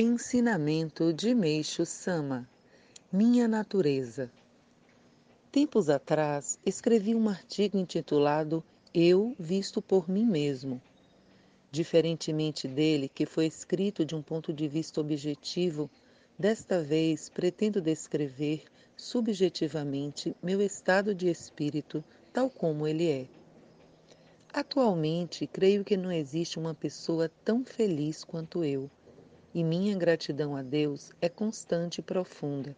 Ensinamento de Meixo Sama Minha Natureza Tempos atrás, escrevi um artigo intitulado Eu Visto por Mim Mesmo. Diferentemente dele, que foi escrito de um ponto de vista objetivo, desta vez pretendo descrever subjetivamente meu estado de espírito tal como ele é. Atualmente, creio que não existe uma pessoa tão feliz quanto eu e minha gratidão a Deus é constante e profunda.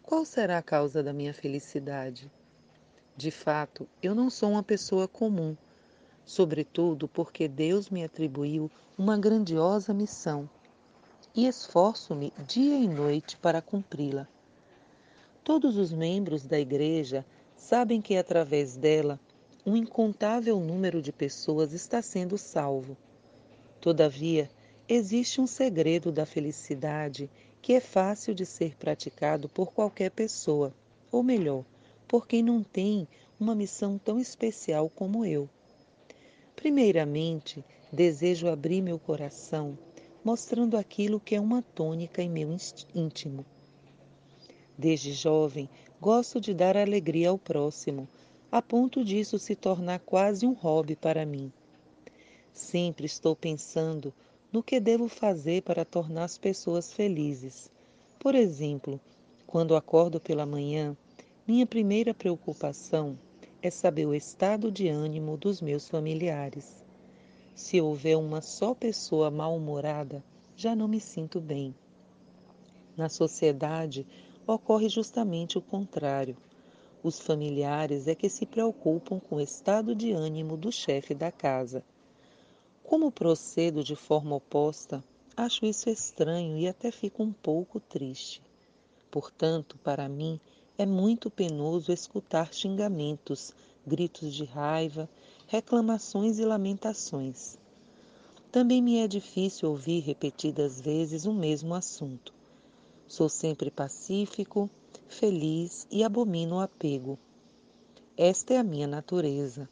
Qual será a causa da minha felicidade? De fato, eu não sou uma pessoa comum, sobretudo porque Deus me atribuiu uma grandiosa missão e esforço-me dia e noite para cumpri-la. Todos os membros da Igreja sabem que através dela um incontável número de pessoas está sendo salvo. Todavia, Existe um segredo da felicidade que é fácil de ser praticado por qualquer pessoa, ou melhor, por quem não tem uma missão tão especial como eu. Primeiramente, desejo abrir meu coração mostrando aquilo que é uma tônica em meu íntimo. Desde jovem, gosto de dar alegria ao próximo, a ponto disso se tornar quase um hobby para mim. Sempre estou pensando no que devo fazer para tornar as pessoas felizes. Por exemplo, quando acordo pela manhã, minha primeira preocupação é saber o estado de ânimo dos meus familiares. Se houver uma só pessoa mal-humorada, já não me sinto bem. Na sociedade, ocorre justamente o contrário. Os familiares é que se preocupam com o estado de ânimo do chefe da casa. Como procedo de forma oposta, acho isso estranho e até fico um pouco triste. Portanto, para mim, é muito penoso escutar xingamentos, gritos de raiva, reclamações e lamentações. Também me é difícil ouvir repetidas vezes o mesmo assunto. Sou sempre pacífico, feliz e abomino o apego. Esta é a minha natureza.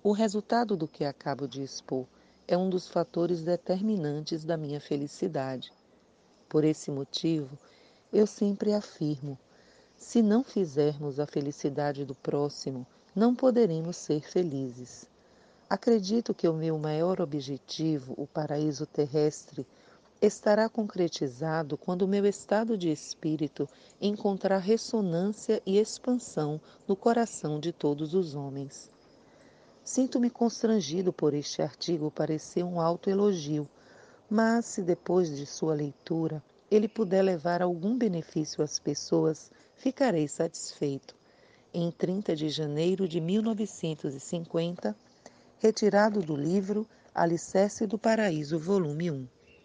O resultado do que acabo de expor é um dos fatores determinantes da minha felicidade. Por esse motivo, eu sempre afirmo: se não fizermos a felicidade do próximo, não poderemos ser felizes. Acredito que o meu maior objetivo, o paraíso terrestre, estará concretizado quando o meu estado de espírito encontrar ressonância e expansão no coração de todos os homens. Sinto-me constrangido por este artigo parecer um autoelogio, mas se depois de sua leitura ele puder levar algum benefício às pessoas, ficarei satisfeito. Em 30 de janeiro de 1950, retirado do livro Alicerce do Paraíso, volume 1.